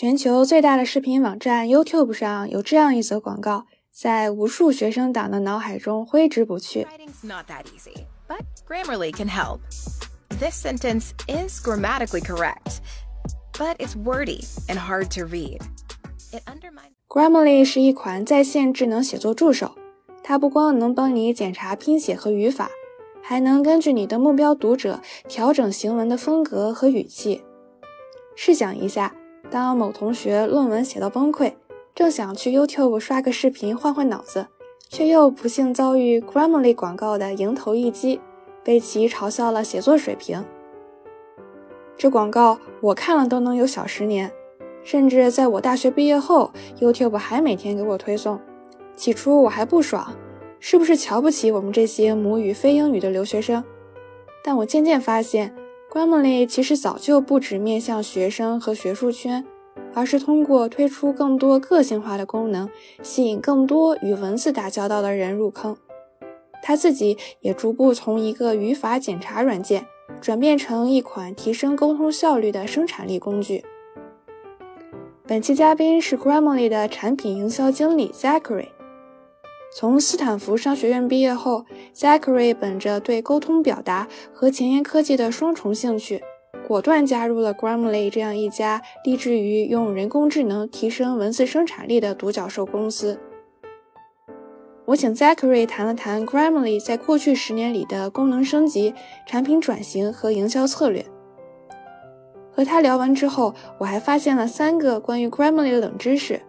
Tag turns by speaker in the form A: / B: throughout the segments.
A: 全球最大的视频网站 YouTube 上有这样一则广告，在无数学生党的脑海中挥之不去。
B: Writing's not that easy, but Grammarly can help. This sentence is grammatically correct, but it's wordy and hard to read. It undermines.
A: Grammarly 是一款在线智能写作助手，它不光能帮你检查拼写和语法，还能根据你的目标读者调整行文的风格和语气。试想一下，当某同学论文写到崩溃，正想去 YouTube 刷个视频换换脑子，却又不幸遭遇 Grammarly 广告的迎头一击，被其嘲笑了写作水平。这广告我看了都能有小十年。甚至在我大学毕业后，YouTube 还每天给我推送。起初我还不爽，是不是瞧不起我们这些母语非英语的留学生？但我渐渐发现，Grammarly 其实早就不止面向学生和学术圈，而是通过推出更多个性化的功能，吸引更多与文字打交道的人入坑。他自己也逐步从一个语法检查软件，转变成一款提升沟通效率的生产力工具。本期嘉宾是 Grammarly 的产品营销经理 Zachary。从斯坦福商学院毕业后，Zachary 本着对沟通表达和前沿科技的双重兴趣，果断加入了 Grammarly 这样一家立志于用人工智能提升文字生产力的独角兽公司。我请 Zachary 谈了谈 Grammarly 在过去十年里的功能升级、产品转型和营销策略。和他聊完之后，我还发现了三个关于 Grammarly 的冷知识。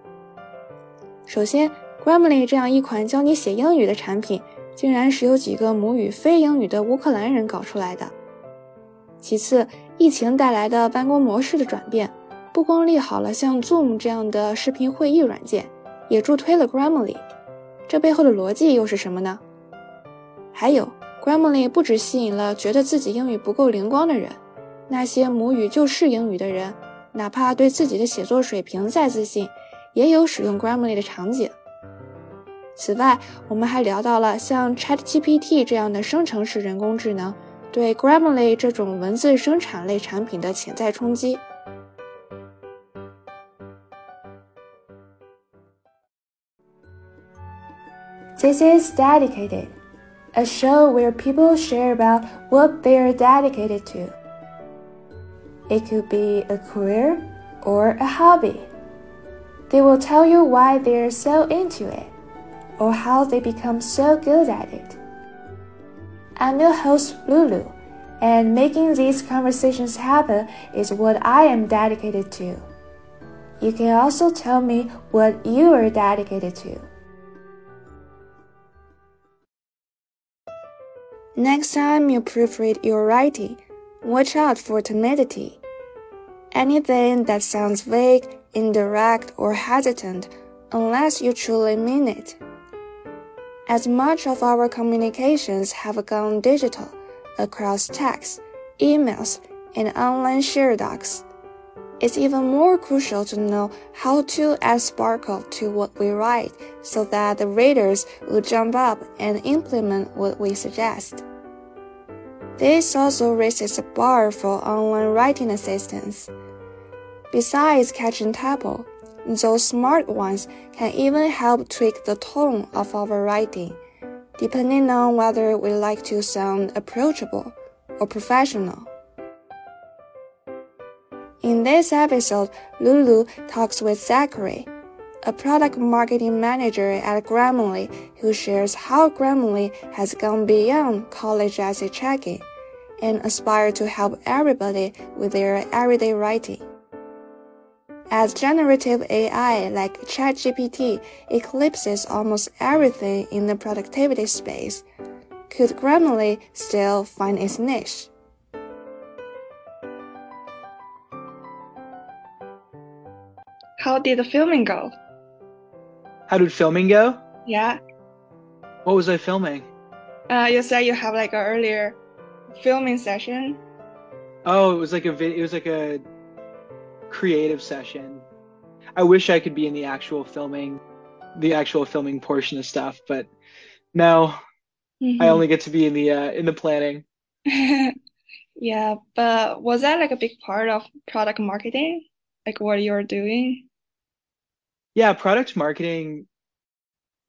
A: 首先，Grammarly 这样一款教你写英语的产品，竟然是由几个母语非英语的乌克兰人搞出来的。其次，疫情带来的办公模式的转变，不光利好了像 Zoom 这样的视频会议软件，也助推了 Grammarly。这背后的逻辑又是什么呢？还有，Grammarly 不只吸引了觉得自己英语不够灵光的人。那些母语就是英语的人，哪怕对自己的写作水平再自信，也有使用 Grammarly 的场景。此外，我们还聊到了像 ChatGPT 这样的生成式人工智能对 Grammarly 这种文字生产类产品的潜在冲击。This is Dedicated, a show where people share about what they are dedicated to. It could be a career or a hobby. They will tell you why they're so into it or how they become so good at it. I'm your host, Lulu, and making these conversations happen is what I am dedicated to. You can also tell me what you are dedicated to. Next time you proofread your writing, watch out for timidity. Anything that sounds vague, indirect, or hesitant, unless you truly mean it. As much of our communications have gone digital across text, emails, and online share docs, it's even more crucial to know how to add sparkle to what we write so that the readers will jump up and implement what we suggest. This also raises the bar for online writing assistance. Besides catching tempo, those smart ones can even help tweak the tone of our writing, depending on whether we like to sound approachable or professional. In this episode, Lulu talks with Zachary, a product marketing manager at Grammarly who shares how Grammarly has gone beyond college essay checking and aspire to help everybody with their everyday writing. As generative AI like ChatGPT eclipses almost everything in the productivity space, could Grammarly still find its niche?
C: How did the filming go?
D: How did filming go?
C: Yeah.
D: What was I filming?
C: Uh, you said you have like an earlier filming session.
D: Oh, it was like a vid- it was like a creative session. I wish I could be in the actual filming, the actual filming portion of stuff, but no,
C: Mhm.
D: I only get to be in the uh, in the planning.
C: yeah, but was that like a big part of product marketing? like what you're doing?
D: Yeah, product marketing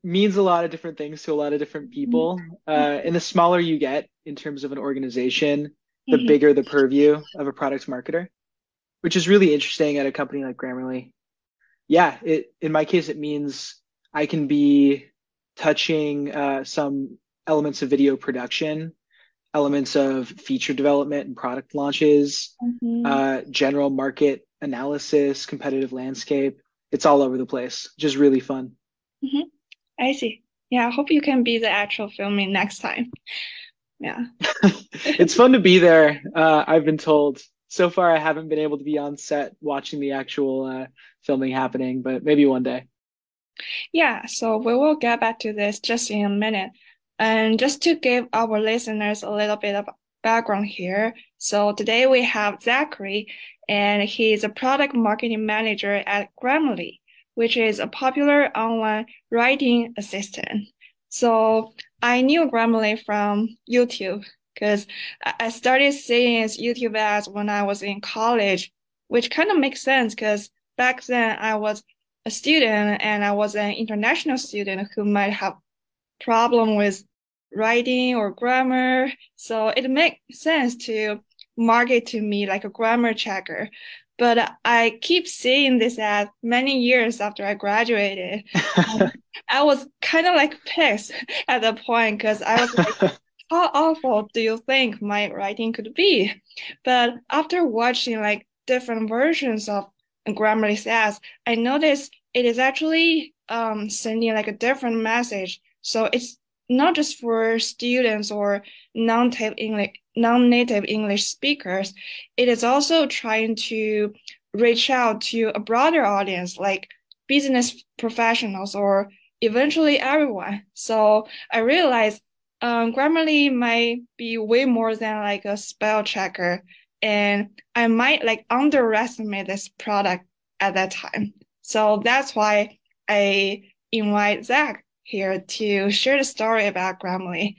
D: means a lot of different things to a lot of different people. Uh, and the smaller you get in terms of an organization, the
C: Mhm.
D: bigger the purview of a product marketer, which is really interesting at a company like Grammarly. Yeah, it in my case it means I can be touching uh, some elements of video production, elements of feature development and product launches,
C: Mhm.
D: uh, general market analysis, competitive landscape. It's all over the place. Just really fun.
C: I see. Yeah, I hope you can be the actual filming next time. Yeah.
D: it's fun to be there. Uh, I've been told. So far, I haven't been able to be on set watching the actual uh, filming happening, but maybe one day.
C: Yeah, so we will get back to this just in a minute. And just to give our listeners a little bit of background here. So today we have Zachary, and he's a product marketing manager at Grammarly, which is a popular online writing assistant. So I knew Grammarly from YouTube because I started seeing YouTube ads when I was in college, which kind of makes sense because back then I was a student and I was an international student who might have problem with writing or grammar. So it makes sense to market to me like a grammar checker. But I keep seeing this ad many years after I graduated. I was kind of like pissed at the point because I was like, how awful do you think my writing could be? But after watching like different versions of Grammarly says, I noticed it is actually um, sending like a different message. So it's not just for students or non-native English, non-native English speakers. It is also trying to reach out to a broader audience, like business professionals or eventually everyone. So I realized um, Grammarly might be way more than like a spell checker, and I might like underestimate this product at that time. So that's why I invite Zach here to share the story about Grammarly.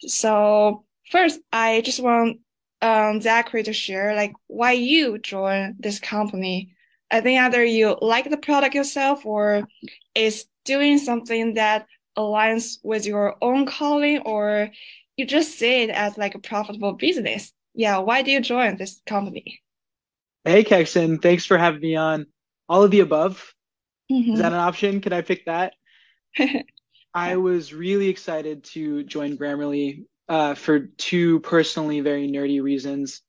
C: So first, I just want um, Zachary to share like why you joined this company. I think either you like the product yourself or it's doing something that aligns with your own calling or you just see it as like a profitable business. Yeah, why do you join this company?
D: Hey, Kexon, thanks for having me on. All of the above.
C: Mhm.
D: Is that an option? Can I pick that? I was really excited to join Grammarly uh, for two personally very nerdy reasons.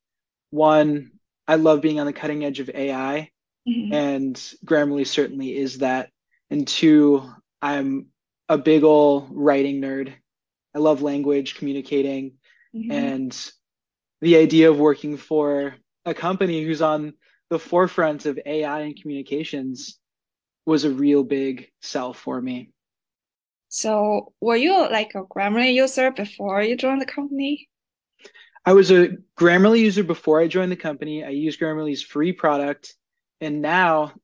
D: One, I love being on the cutting edge of AI,
C: Mhm.
D: and Grammarly certainly is that. And two, I'm a big ol' writing nerd. I love language, communicating,
C: Mhm.
D: and the idea of working for a company who's on the forefront of AI and communications was a real big sell for me.
C: So were you like a Grammarly user before you joined the company?
D: I was a Grammarly user before I joined the company. I used Grammarly's free product, and now,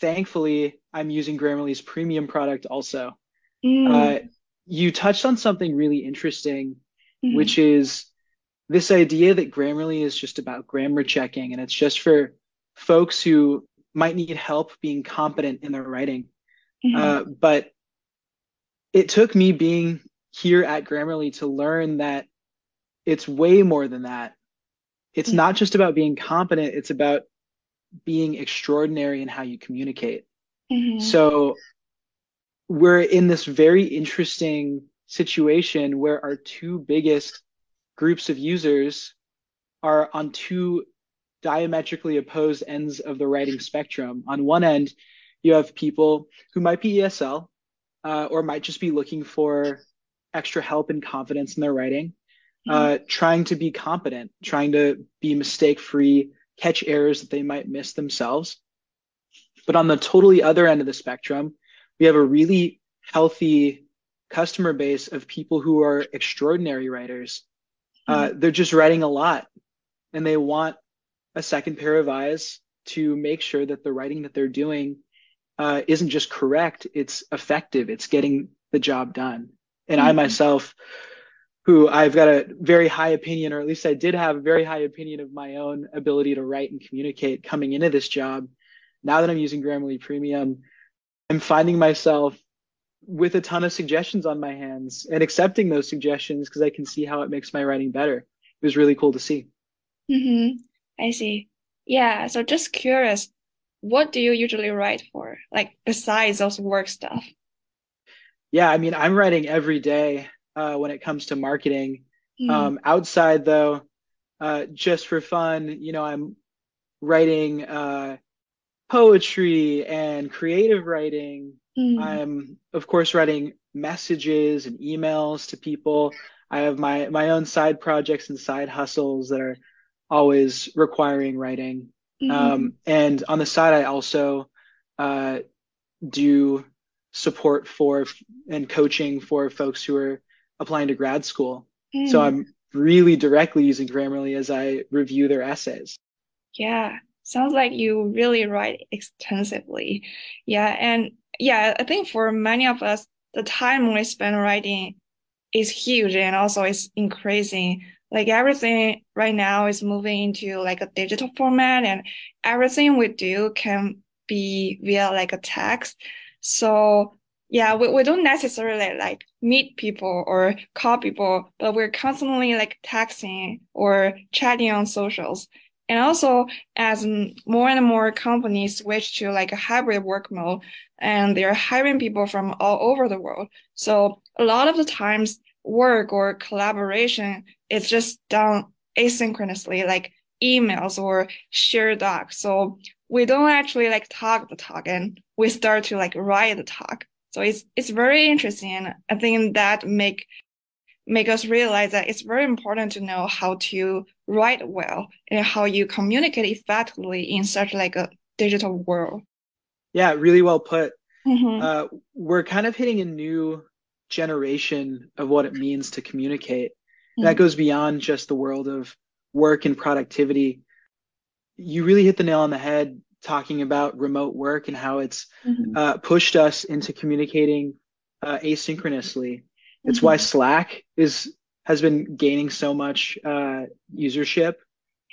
D: thankfully, I'm using Grammarly's premium product also.
C: Mm,
D: Uh, you touched on something really interesting,
C: mhm.
D: which is this idea that Grammarly is just about grammar checking, and it's just for folks who might need help being competent in their writing.
C: Mhm.
D: Uh, but it took me being here at Grammarly to learn that it's way more than that. It's
C: Mhm.
D: not just about being competent, it's about being extraordinary in how you communicate.
C: Mhm.
D: So we're in this very interesting situation where our two biggest groups of users are on two diametrically opposed ends of the writing spectrum. On one end, you have people who might be ESL uh, or might just be looking for extra help and confidence in their writing, uh, trying to be competent, trying to be mistake free, catch errors that they might miss themselves. But on the totally other end of the spectrum, we have a really healthy customer base of people who are extraordinary writers. Uh, they're just writing a lot and they want a second pair of eyes to make sure that the writing that they're doing uh, isn't just correct, it's effective, it's getting the job done. And I
C: Mhm.
D: myself, who I've got a very high opinion, or at least I did have a very high opinion of my own ability to write and communicate coming into this job, now that I'm using Grammarly Premium, I'm finding myself with a ton of suggestions on my hands and accepting those suggestions because I can see how it makes my writing better. It was really cool to see.
C: Mm-hmm. I see. Yeah. So just curious, what do you usually write for? Like besides those work stuff?
D: Yeah, I mean, I'm writing every day uh, when it comes to marketing.
C: Mm.
D: Um, outside though, uh, just for fun, you know, I'm writing uh, poetry and creative writing.
C: Mm.
D: I'm, of course, writing messages and emails to people. I have my my own side projects and side hustles that are always requiring writing.
C: Mhm.
D: Um, and on the side, I also uh, do support for and coaching for folks who are applying to grad school. So
C: Mm.
D: I'm really directly using Grammarly as I review their essays.
C: Yeah, sounds like you really write extensively. Yeah, and yeah, I think for many of us, the time we spend writing is huge and also it's increasing. Like everything right now is moving into like a digital format and everything we do can be via like a text. So yeah, we, we don't necessarily like meet people or call people, but we're constantly like texting or chatting on socials. And also, as more and more companies switch to like a hybrid work mode, and they're hiring people from all over the world. So a lot of the times, work or collaboration is just done asynchronously, like emails or shared docs. So we don't actually like talk the talk, and we start to like write the talk. So it's it's very interesting, I think that make make us realize that it's very important to know how to write well and how you communicate effectively in such like a digital world.
D: Yeah, really well put.
C: Mhm.
D: Uh, we're kind of hitting a new generation of what it means to communicate. That
C: Mhm.
D: goes beyond just the world of work and productivity. You really hit the nail on the head talking about remote work and how it's
C: Mhm.
D: uh, pushed us into communicating uh, asynchronously. It's
C: Mhm.
D: why Slack is has been gaining so much uh, usership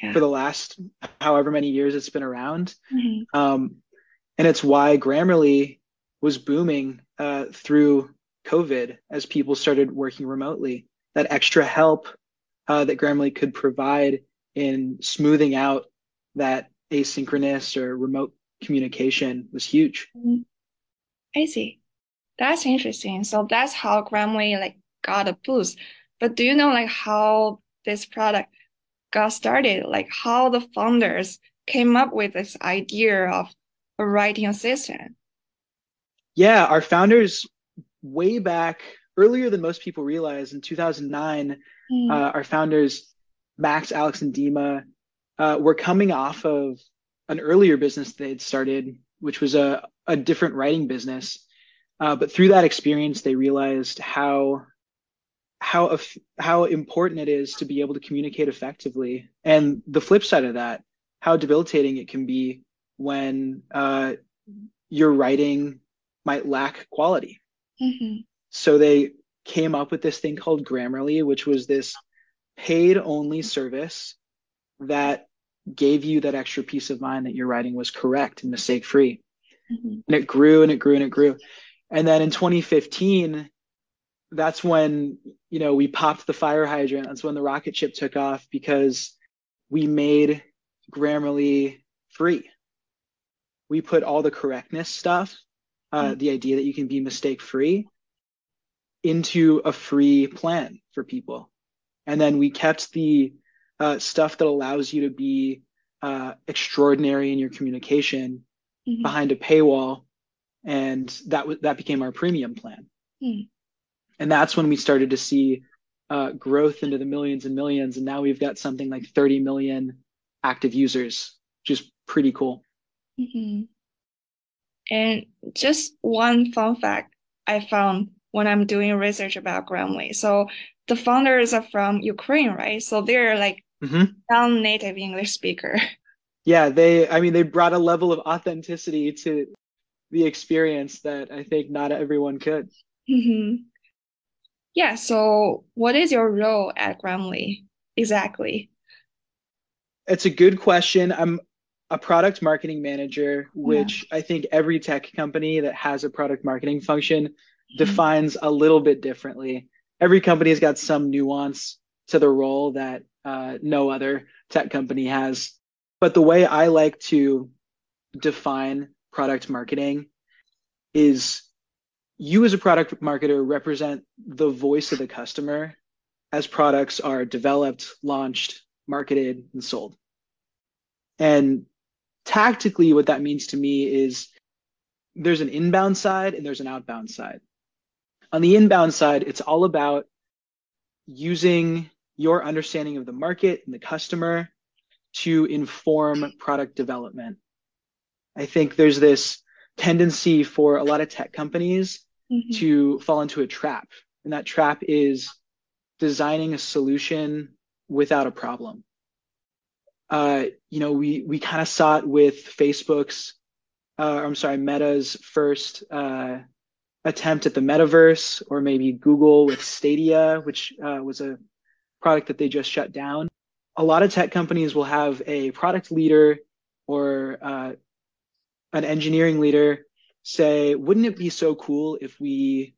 C: Yeah.
D: for the last however many years it's been around.
C: Mhm.
D: Um, and it's why Grammarly was booming uh, through COVID as people started working remotely. That extra help uh, that Grammarly could provide in smoothing out that asynchronous or remote communication was huge.
C: Mhm. I see. That's interesting. So that's how Grammarly like got a boost. But do you know like how this product got started? Like how the founders came up with this idea of a writing assistant?
D: Yeah, our founders way back earlier than most people realize in 2009
C: Mm.
D: uh, our founders max alex and dima uh, were coming off of an earlier business they'd started which was a, a different writing business uh, but through that experience they realized how how how important it is to be able to communicate effectively and the flip side of that how debilitating it can be when uh, your writing might lack quality
C: Mhm.
D: so they came up with this thing called Grammarly, which was this paid only service that gave you that extra peace of mind that your writing was correct and mistake free.
C: Mhm.
D: And it grew and it grew and it grew. And then in 2015, that's when, you know, we popped the fire hydrant. That's when the rocket ship took off because we made Grammarly free. We put all the correctness stuff, uh,
C: Mm.
D: the idea that you can be mistake free, into a free plan for people. And then we kept the uh, stuff that allows you to be uh, extraordinary in your communication
C: Mhm.
D: behind a paywall, and that w- that became our premium plan.
C: Hmm.
D: And that's when we started to see uh, growth into the millions and millions, and now we've got something like 30 million active users, which is pretty cool.
C: Mhm. And just one fun fact I found when I'm doing research about Grammarly. So the founders are from Ukraine, right? So they're like
D: Mhm.
C: non-native English speaker.
D: Yeah, they, I mean, they brought a level of authenticity to the experience that I think not everyone could.
C: Mhm. Yeah, so what is your role at Grammarly exactly?
D: It's a good question. I'm a product marketing manager, which yeah. I think every tech company that has a product marketing function mm-hmm. defines a little bit differently. Every company has got some nuance to the role that uh, no other tech company has. But the way I like to define product marketing is you as a product marketer represent the voice of the customer as products are developed, launched, marketed, and sold. And tactically, what that means to me is there's an inbound side and there's an outbound side. On the inbound side, it's all about using your understanding of the market and the customer to inform product development. I think there's this tendency for a lot of tech companies mm-hmm. to fall into a trap. And that trap is designing a solution without a problem. Uh, you know, we we kind of saw it with Facebook's, uh, I'm sorry, Meta's first uh, attempt at the metaverse, or maybe Google with Stadia, which uh, was a product that they just shut down. A lot of tech companies will have a product leader or uh, an engineering leader say, wouldn't it be so cool if we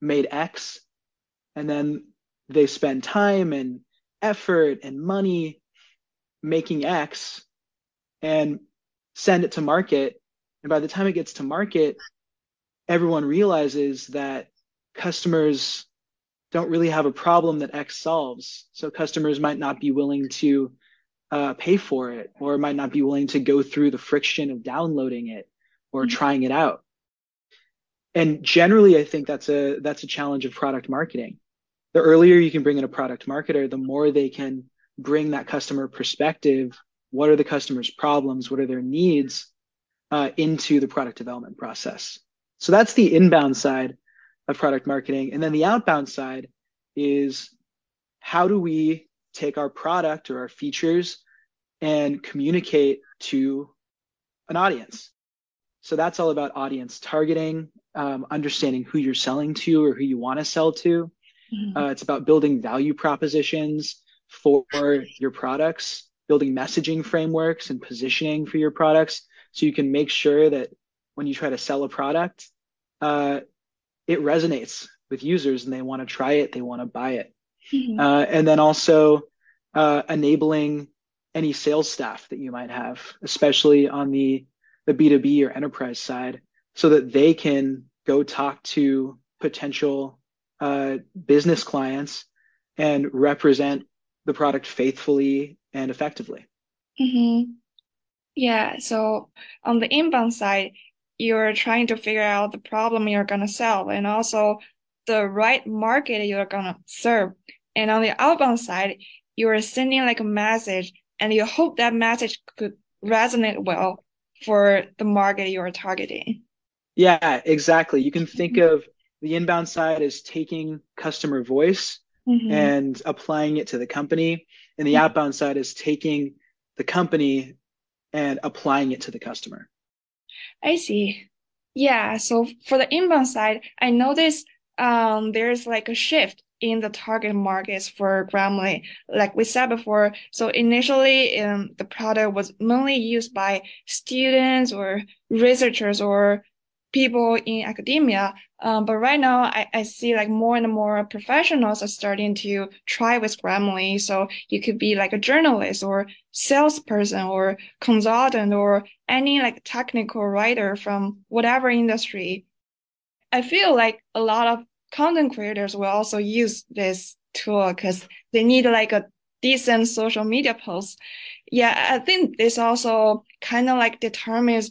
D: made X? And then they spend time and effort and money making X and send it to market. And by the time it gets to market, everyone realizes that customers don't really have a problem that X solves. So customers might not be willing to uh, pay for it or might not be willing to go through the friction of downloading it or mm-hmm. trying it out. And generally i think that's a that's a challenge of product marketing. The earlier you can bring in a product marketer the more they can bring that customer perspective what are the customer's problems what are their needs uh, into the product development process. So that's the inbound side of product marketing. And then the outbound side is how do we take our product or our features and communicate to an audience so that's all about audience targeting um, understanding who you're selling to or who you want to sell to. Mm-hmm. Uh, it's about building value propositions for your products, building messaging frameworks and positioning for your products so you can make sure that when you try to sell a product, uh, it resonates with users and they want to try it, they want to buy it. Mm-hmm. Uh, and then also uh, enabling any sales staff that you might have, especially on the, the B2B or enterprise side, so that they can go talk to potential uh, business clients and represent the product faithfully and effectively.
C: Mm-hmm. Yeah. So on the inbound side, you're trying to figure out the problem you're going to solve and also the right market you're going to serve. And on the outbound side, you're sending like a message and you hope that message could resonate well for the market you're targeting.
D: Yeah, exactly. You can think mm-hmm. of the inbound side as taking customer voice mm-hmm. and applying it to the company, and the mm-hmm. outbound side is taking the company and applying it to the customer.
C: I see. Yeah. So for the inbound side, I noticed um, there's like a shift in the target markets for Grammarly. Like we said before, so initially um, the product was mainly used by students or researchers or people in academia. Um, but right now, I, I see like more and more professionals are starting to try with Grammarly. So you could be like a journalist or salesperson or consultant or any like technical writer from whatever industry. I feel like a lot of content creators will also use this tool because they need like a decent social media post. Yeah, I think this also kind of like determines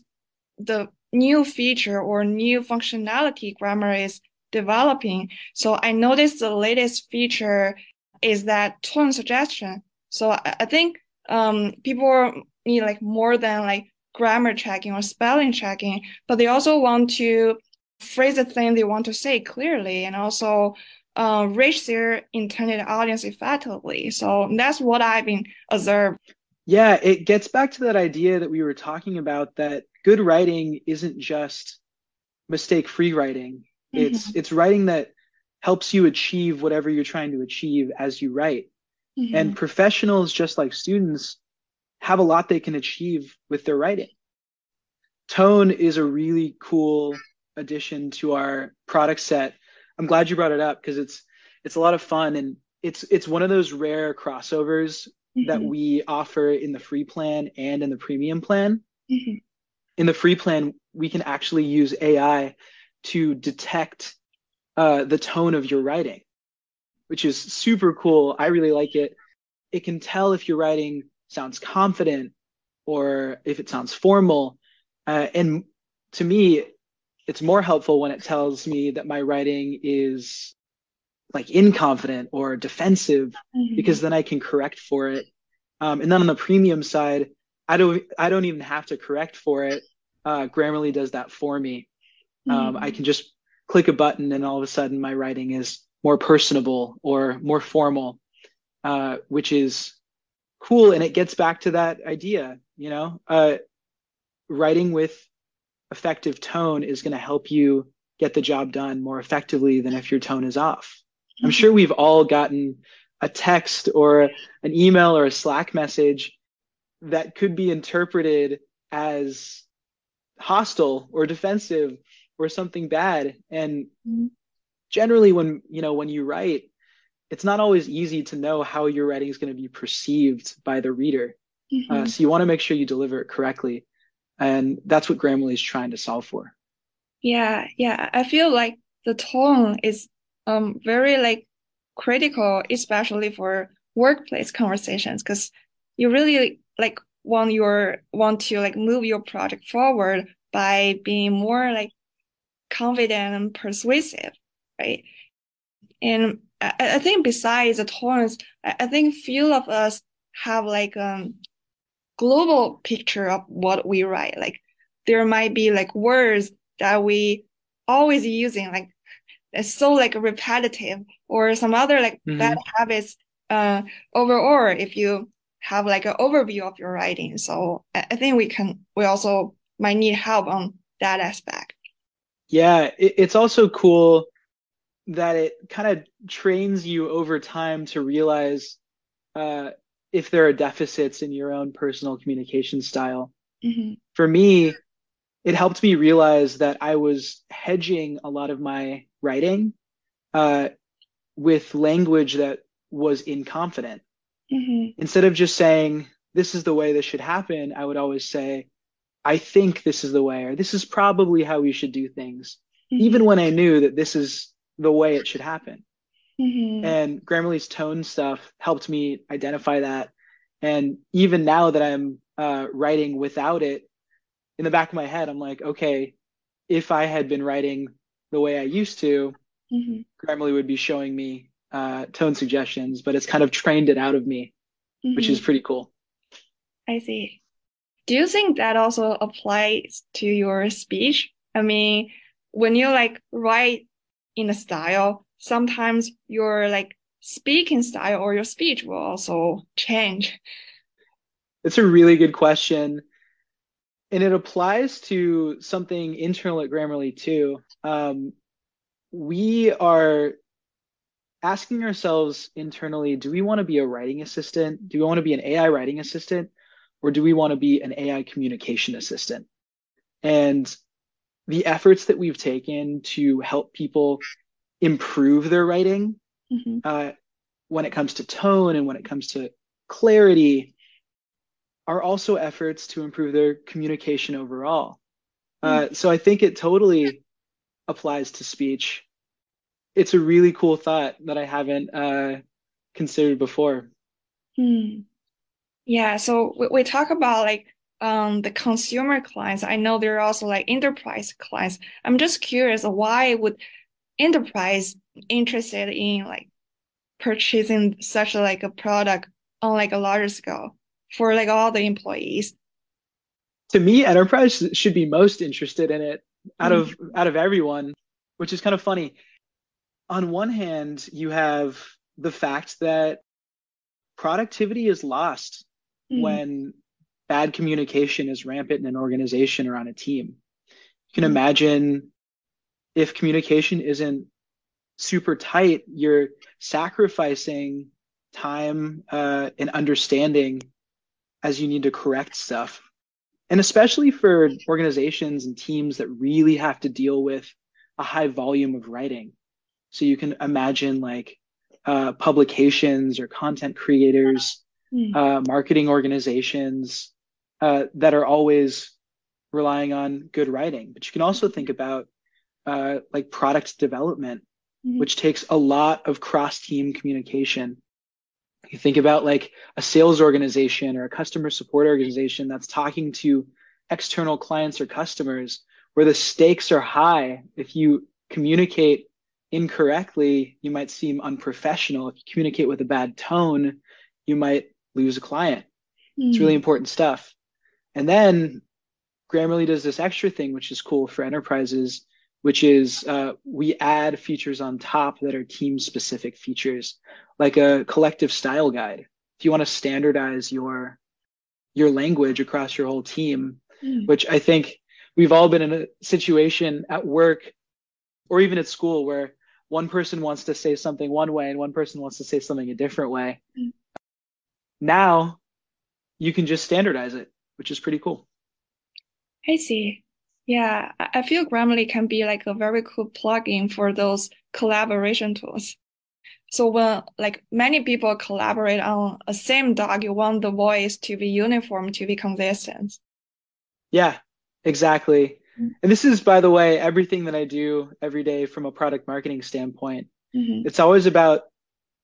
C: the new feature or new functionality Grammarly is developing. So I noticed the latest feature is that tone suggestion. So I, I think um, people need like more than like grammar checking or spelling checking, but they also want to phrase the thing they want to say clearly and also uh, reach their intended audience effectively. So that's what I've been observed.
D: Yeah, it gets back to that idea that we were talking about that good writing isn't just mistake free writing. Mm-hmm. It's it's writing that helps you achieve whatever you're trying to achieve as you write. Mm-hmm. And professionals just like students have a lot they can achieve with their writing. Tone is a really cool addition to our product set. I'm glad you brought it up because it's it's a lot of fun and it's it's one of those rare crossovers mm-hmm. that we offer in the free plan and in the premium plan. Mm-hmm. In the free plan, we can actually use AI to detect uh, the tone of your writing, which is super cool. I really like it. It can tell if your writing sounds confident or if it sounds formal. Uh, and to me, it's more helpful when it tells me that my writing is like inconfident or defensive mm-hmm. because then I can correct for it. Um, and then on the premium side, I don't I don't even have to correct for it. Uh, Grammarly does that for me. Um, mm-hmm. I can just click a button and all of a sudden my writing is more personable or more formal, uh, which is cool. And it gets back to that idea, you know, uh, writing with effective tone is going to help you get the job done more effectively than if your tone is off. I'm sure we've all gotten a text or an email or a Slack message that could be interpreted as hostile or defensive or something bad. And mm-hmm. generally, when you know when you write, it's not always easy to know how your writing is going to be perceived by the reader. Mm-hmm. Uh, so you want to make sure you deliver it correctly, and that's what Grammarly is trying to solve for.
C: Yeah, yeah, I feel like the tone is um very like critical, especially for workplace conversations, because you really like want your want to like move your project forward by being more like confident and persuasive, right? And I, I think besides the tones, I, I think few of us have like um global picture of what we write. Like there might be like words that we always using, like it's so like repetitive or some other like mm-hmm. bad habits uh overall if you have like an overview of your writing. So I think we can we also might need help on that aspect.
D: Yeah, it, it's also cool that it kind of trains you over time to realize uh, if there are deficits in your own personal communication style. Mm-hmm. For me, it helped me realize that I was hedging a lot of my writing uh, with language that was inconfident. Mm-hmm. Instead of just saying, this is the way this should happen, I would always say, I think this is the way, or this is probably how we should do things, mm-hmm. even when I knew that this is the way it should happen. Mm-hmm. And Grammarly's tone stuff helped me identify that. And even now that I'm uh, writing without it, in the back of my head, I'm like, okay, if I had been writing the way I used to, mm-hmm. Grammarly would be showing me uh, tone suggestions, but it's kind of trained it out of me, which is mm-hmm. pretty cool.
C: I see. Do you think that also applies to your speech? I mean, when you like write in a style, sometimes your like speaking style or your speech will also change.
D: It's a really good question. And it applies to something internal at Grammarly too. Um, we are asking ourselves internally do we want to be a writing assistant? Do we want to be an AI writing assistant? or do we want to be an AI communication assistant? And the efforts that we've taken to help people improve their writing mm-hmm. uh, when it comes to tone and when it comes to clarity are also efforts to improve their communication overall. Uh, mm-hmm. so I think it totally applies to speech. It's a really cool thought that I haven't uh, considered before.
C: Hmm. Yeah, so we, we talk about like um the consumer clients. I know there are also like enterprise clients. I'm just curious why would enterprise interested in like purchasing such a, like a product on like a larger scale for like all the employees?
D: To me, enterprise should be most interested in it out mm-hmm. of out of everyone, which is kind of funny. On one hand, you have the fact that productivity is lost mm. when bad communication is rampant in an organization or on a team. You can mm. imagine if communication isn't super tight, you're sacrificing time uh, and understanding as you need to correct stuff. And especially for organizations and teams that really have to deal with a high volume of writing. So you can imagine like uh, publications or content creators, mm. uh, marketing organizations uh, that are always relying on good writing. But you can also think about uh, like product development, mm-hmm. which takes a lot of cross team communication. You think about like a sales organization or a customer support organization that's talking to external clients or customers where the stakes are high. If you communicate incorrectly, you might seem unprofessional. If you communicate with a bad tone, you might lose a client. Mm. It's really hmm. important stuff. And then Grammarly does this extra thing, which is cool for enterprises, which is uh, we add features on top that are team specific features, like a collective style guide. If you want to standardize your your language across your whole team, mm. which I think we've all been in a situation at work or even at school where one person wants to say something one way and one person wants to say something a different way. Mm. Now you can just standardize it, which is pretty cool.
C: I see. Yeah, I feel Grammarly can be like a very cool plugin for those collaboration tools. So when like many people collaborate on a same doc, you want the voice to be uniform, to be consistent.
D: Yeah, exactly. Mm-hmm. And this is, by the way, everything that I do every day from a product marketing standpoint. Mm-hmm. It's always about,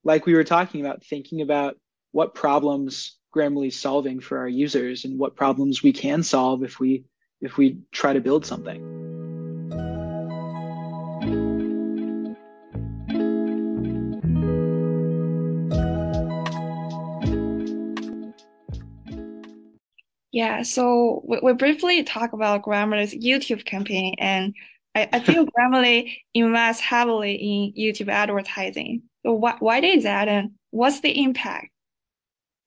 D: like we were talking about, thinking about what problems Grammarly is solving for our users and what problems we can solve if we if we try to build something.
C: Yeah, so we, we briefly talk about Grammarly's YouTube campaign, and I, I feel Grammarly invests heavily in YouTube advertising. So why, why is that, and what's the impact?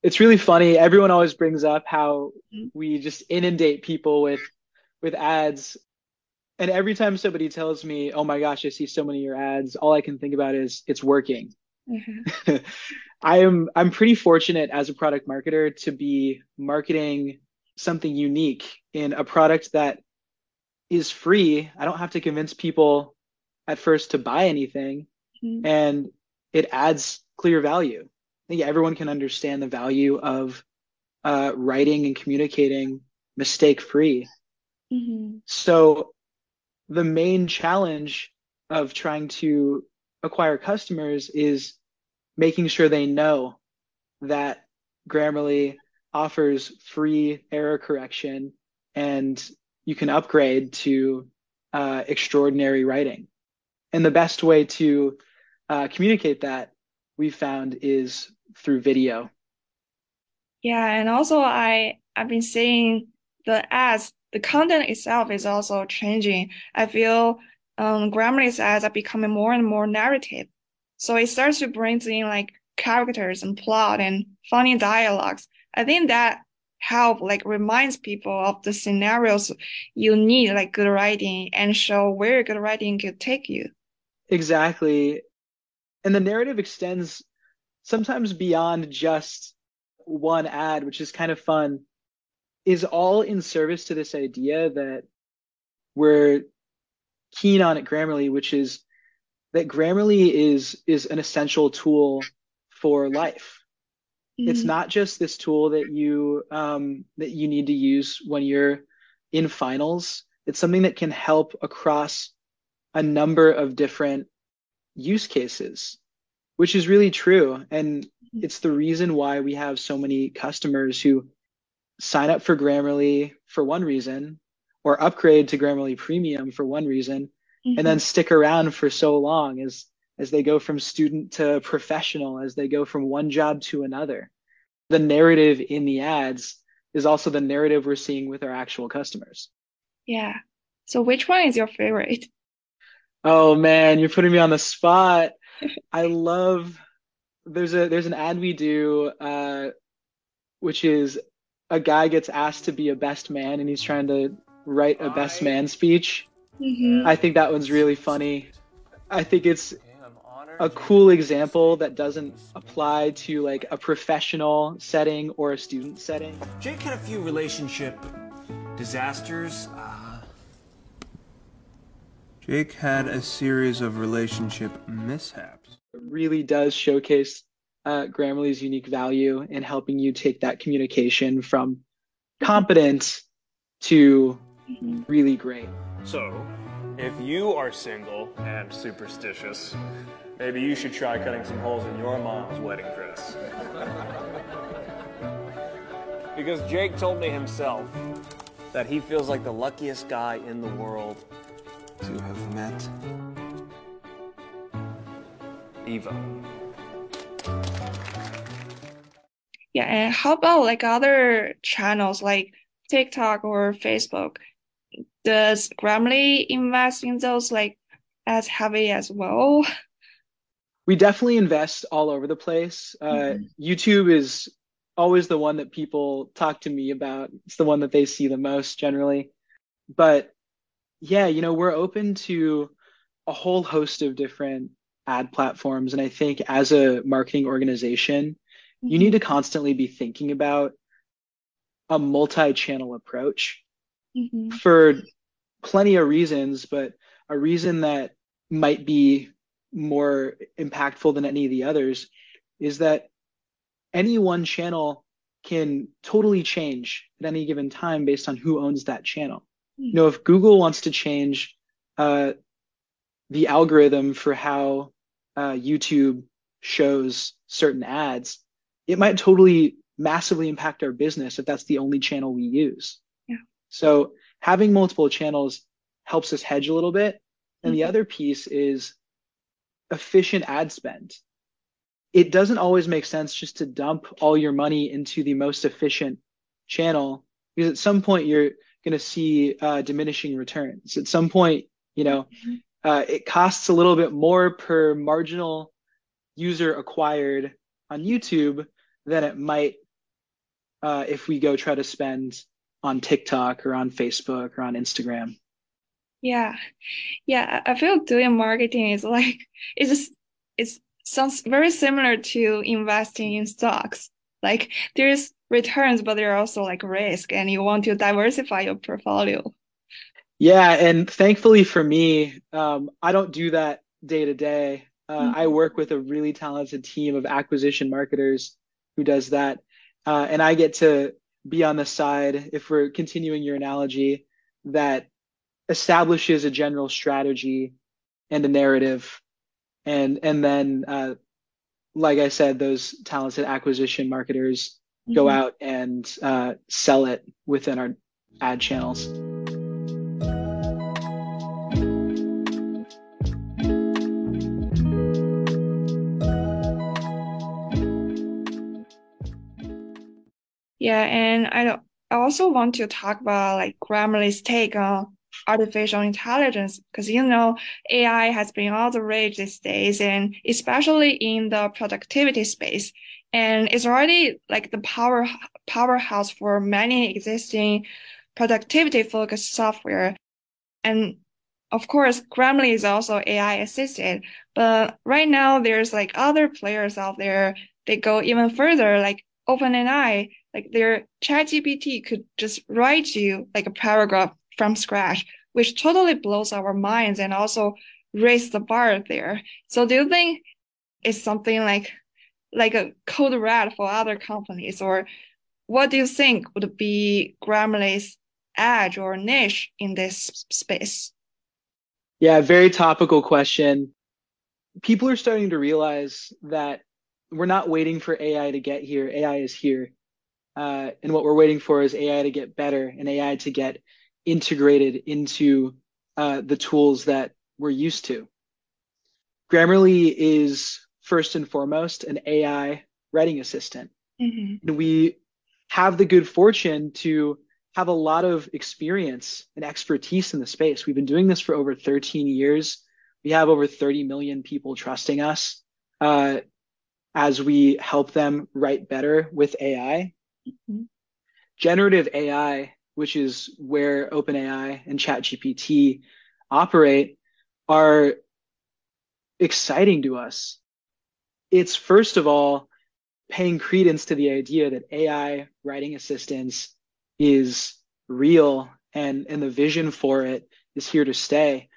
D: It's really funny. Everyone always brings up how mm-hmm. we just inundate people with with ads. And every time somebody tells me oh my gosh i see so many of your ads all i can think about is it's working. Mm-hmm. i am i'm pretty fortunate as a product marketer to be marketing something unique in a product that is free. I don't have to convince people at first to buy anything mm-hmm. and it adds clear value. I think everyone can understand the value of uh, writing and communicating mistake free Mm-hmm. So the main challenge of trying to acquire customers is making sure they know that Grammarly offers free error correction and you can upgrade to uh, extraordinary writing. And the best way to uh, communicate that we found is through video.
C: Yeah, and also I I've been seeing the ads the content itself is also changing. I feel um, Grammarly's ads are becoming more and more narrative. So it starts to bring in like characters and plot and funny dialogues. I think that help like reminds people of the scenarios you need like good writing and show where good writing could take you.
D: Exactly. And the narrative extends sometimes beyond just one ad, which is kind of fun is all in service to this idea that we're keen on at Grammarly, which is that Grammarly is is an essential tool for life. Mm-hmm. It's not just this tool that you um, that you need to use when you're in finals. It's something that can help across a number of different use cases, which is really true. And mm-hmm. it's the reason why we have so many customers who sign up for Grammarly for one reason or upgrade to Grammarly Premium for one reason mm-hmm. and then stick around for so long as as they go from student to professional as they go from one job to another. The narrative in the ads is also the narrative we're seeing with our actual customers.
C: Yeah. So which one is your favorite?
D: Oh man, you're putting me on the spot. I love there's a there's an ad we do uh which is a guy gets asked to be a best man and he's trying to write a best man speech. Mm-hmm. I think that one's really funny. I think it's a cool example that doesn't apply to like a professional setting or a student setting.
E: Jake had a few relationship disasters. Uh,
F: Jake had a series of relationship mishaps.
D: It really does showcase uh, Grammarly's unique value in helping you take that communication from competent to really great.
G: So, if you are single and superstitious, maybe you should try cutting some holes in your mom's wedding dress. because Jake told me himself that he feels like the luckiest guy in the world
F: To have met.
G: Eva.
C: Yeah, and how about like other channels like TikTok or Facebook? Does Grammarly invest in those like as heavy as well?
D: We definitely invest all over the place. Uh, YouTube is always the one that people talk to me about. It's the one that they see the most generally. But yeah, you know, we're open to a whole host of different ad platforms. And I think as a marketing organization, you need to constantly be thinking about a multi-channel approach
C: Mhm.
D: for plenty of reasons, but a reason that might be more impactful than any of the others is that any one channel can totally change at any given time based on who owns that channel. You know, if Google wants to change uh, the algorithm for how uh, YouTube shows certain ads, it might totally massively impact our business if that's the only channel we use.
C: Yeah.
D: So having multiple channels helps us hedge a little bit. And the
C: Mhm.
D: other piece is efficient ad spend. It doesn't always make sense just to dump all your money into the most efficient channel because at some point you're going to see uh, diminishing returns. At some point, you know, uh, it costs a little bit more per marginal user acquired on YouTube than it might uh, if we go try to spend on TikTok or on Facebook or on Instagram.
C: Yeah, yeah. I feel doing marketing is like it's just it sounds very similar to investing in stocks. Like there's returns, but there are also like risk, and you want to diversify your portfolio.
D: Yeah, and thankfully for me, um, I don't do that day to day. Uh, I work with a really talented team of acquisition marketers who does that, uh, and I get to be on the side, if we're continuing your analogy, that establishes a general strategy and a narrative, and and then, uh, like I said, those talented acquisition marketers go
C: Mhm.
D: out and uh, sell it within our ad channels.
C: Yeah, and I I also want to talk about like Grammarly's take on artificial intelligence because you know AI has been all the rage these days, and especially in the productivity space, and it's already like the power powerhouse for many existing productivity focused software, and of course Grammarly is also AI assisted, but right now there's like other players out there. They go even further, like OpenAI like their ChatGPT could just write you like a paragraph from scratch, which totally blows our minds and also raise the bar there. So do you think it's something like like a code red for other companies, or what do you think would be Grammarly's edge or niche in this space?
D: Yeah, very topical question. People are starting to realize that we're not waiting for AI to get here. AI is here. Uh, and what we're waiting for is AI to get better and AI to get integrated into uh, the tools that we're used to. Grammarly is first and foremost an AI writing assistant.
C: Mhm.
D: And we have the good fortune to have a lot of experience and expertise in the space. We've been doing this for over 13 years. We have over 30 million people trusting us uh, as we help them write better with AI.
C: Mhm.
D: Generative AI, which is where OpenAI and ChatGPT operate, are exciting to us. It's first of all paying credence to the idea that AI writing assistance is real and, and the vision for it is here to stay.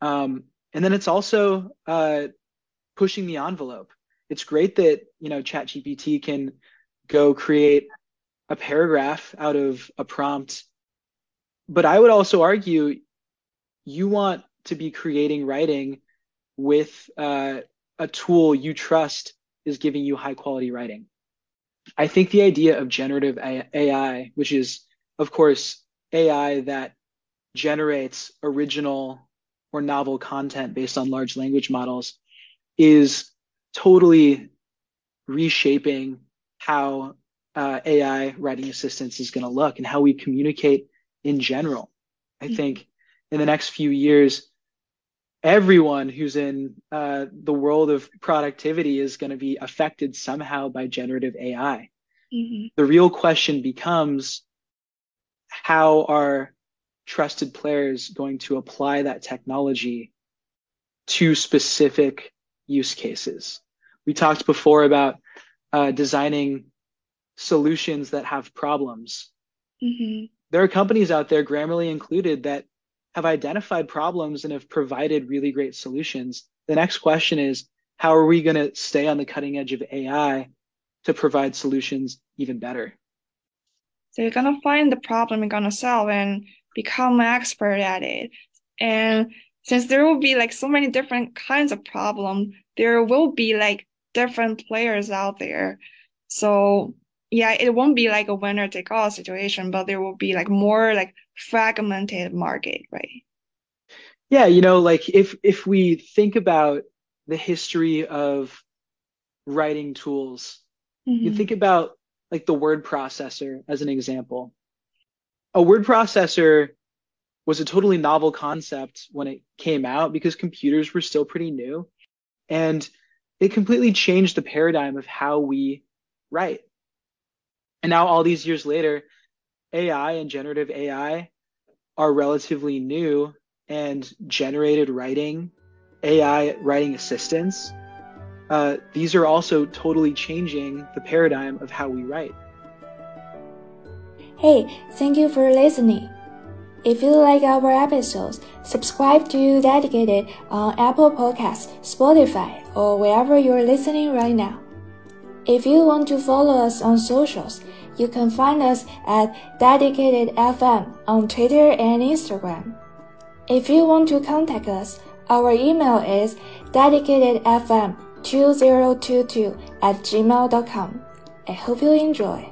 D: Um, and then it's also uh, pushing the envelope. It's great that you know ChatGPT can go create a paragraph out of a prompt, but I would also argue you want to be creating writing with uh, a tool you trust is giving you high quality writing. I think the idea of generative AI, which is, of course, AI that generates original or novel content based on large language models, is totally reshaping how uh, AI writing assistance is going to look and how we communicate in general. I mm-hmm. think in the next few years, everyone who's in uh, the world of productivity is going to be affected somehow by generative AI. Mm-hmm. The real question becomes how are trusted players going to apply that technology to specific use cases? We talked before about uh, designing solutions that have problems. Mm-hmm. There are companies out there, Grammarly included, that have identified problems and have provided really great solutions. The next question is how are we going to stay on the cutting edge of AI to provide solutions even better?
C: So you're going to find the problem you're going to solve and become an expert at it. And since there will be like so many different kinds of problem, there will be like different players out there. So yeah, it won't be like a winner take all situation, but there will be like more like fragmented market, right?
D: Yeah, you know, like if if we think about the history of writing tools, mm-hmm. you think about like the word processor as an example. A word processor was a totally novel concept when it came out because computers were still pretty new. And it completely changed the paradigm of how we write. And now, all these years later, AI and generative AI are relatively new, and generated writing, AI writing assistants, uh, these are also totally changing the paradigm of how we write.
A: Hey, thank you for listening. If you like our episodes, subscribe to Dedicated on Apple Podcasts, Spotify, or wherever you're listening right now. If you want to follow us on socials, you can find us at Dedicated FM on Twitter and Instagram. If you want to contact us, our email is dedicatedfm2022 at gmail.com. I hope you enjoy.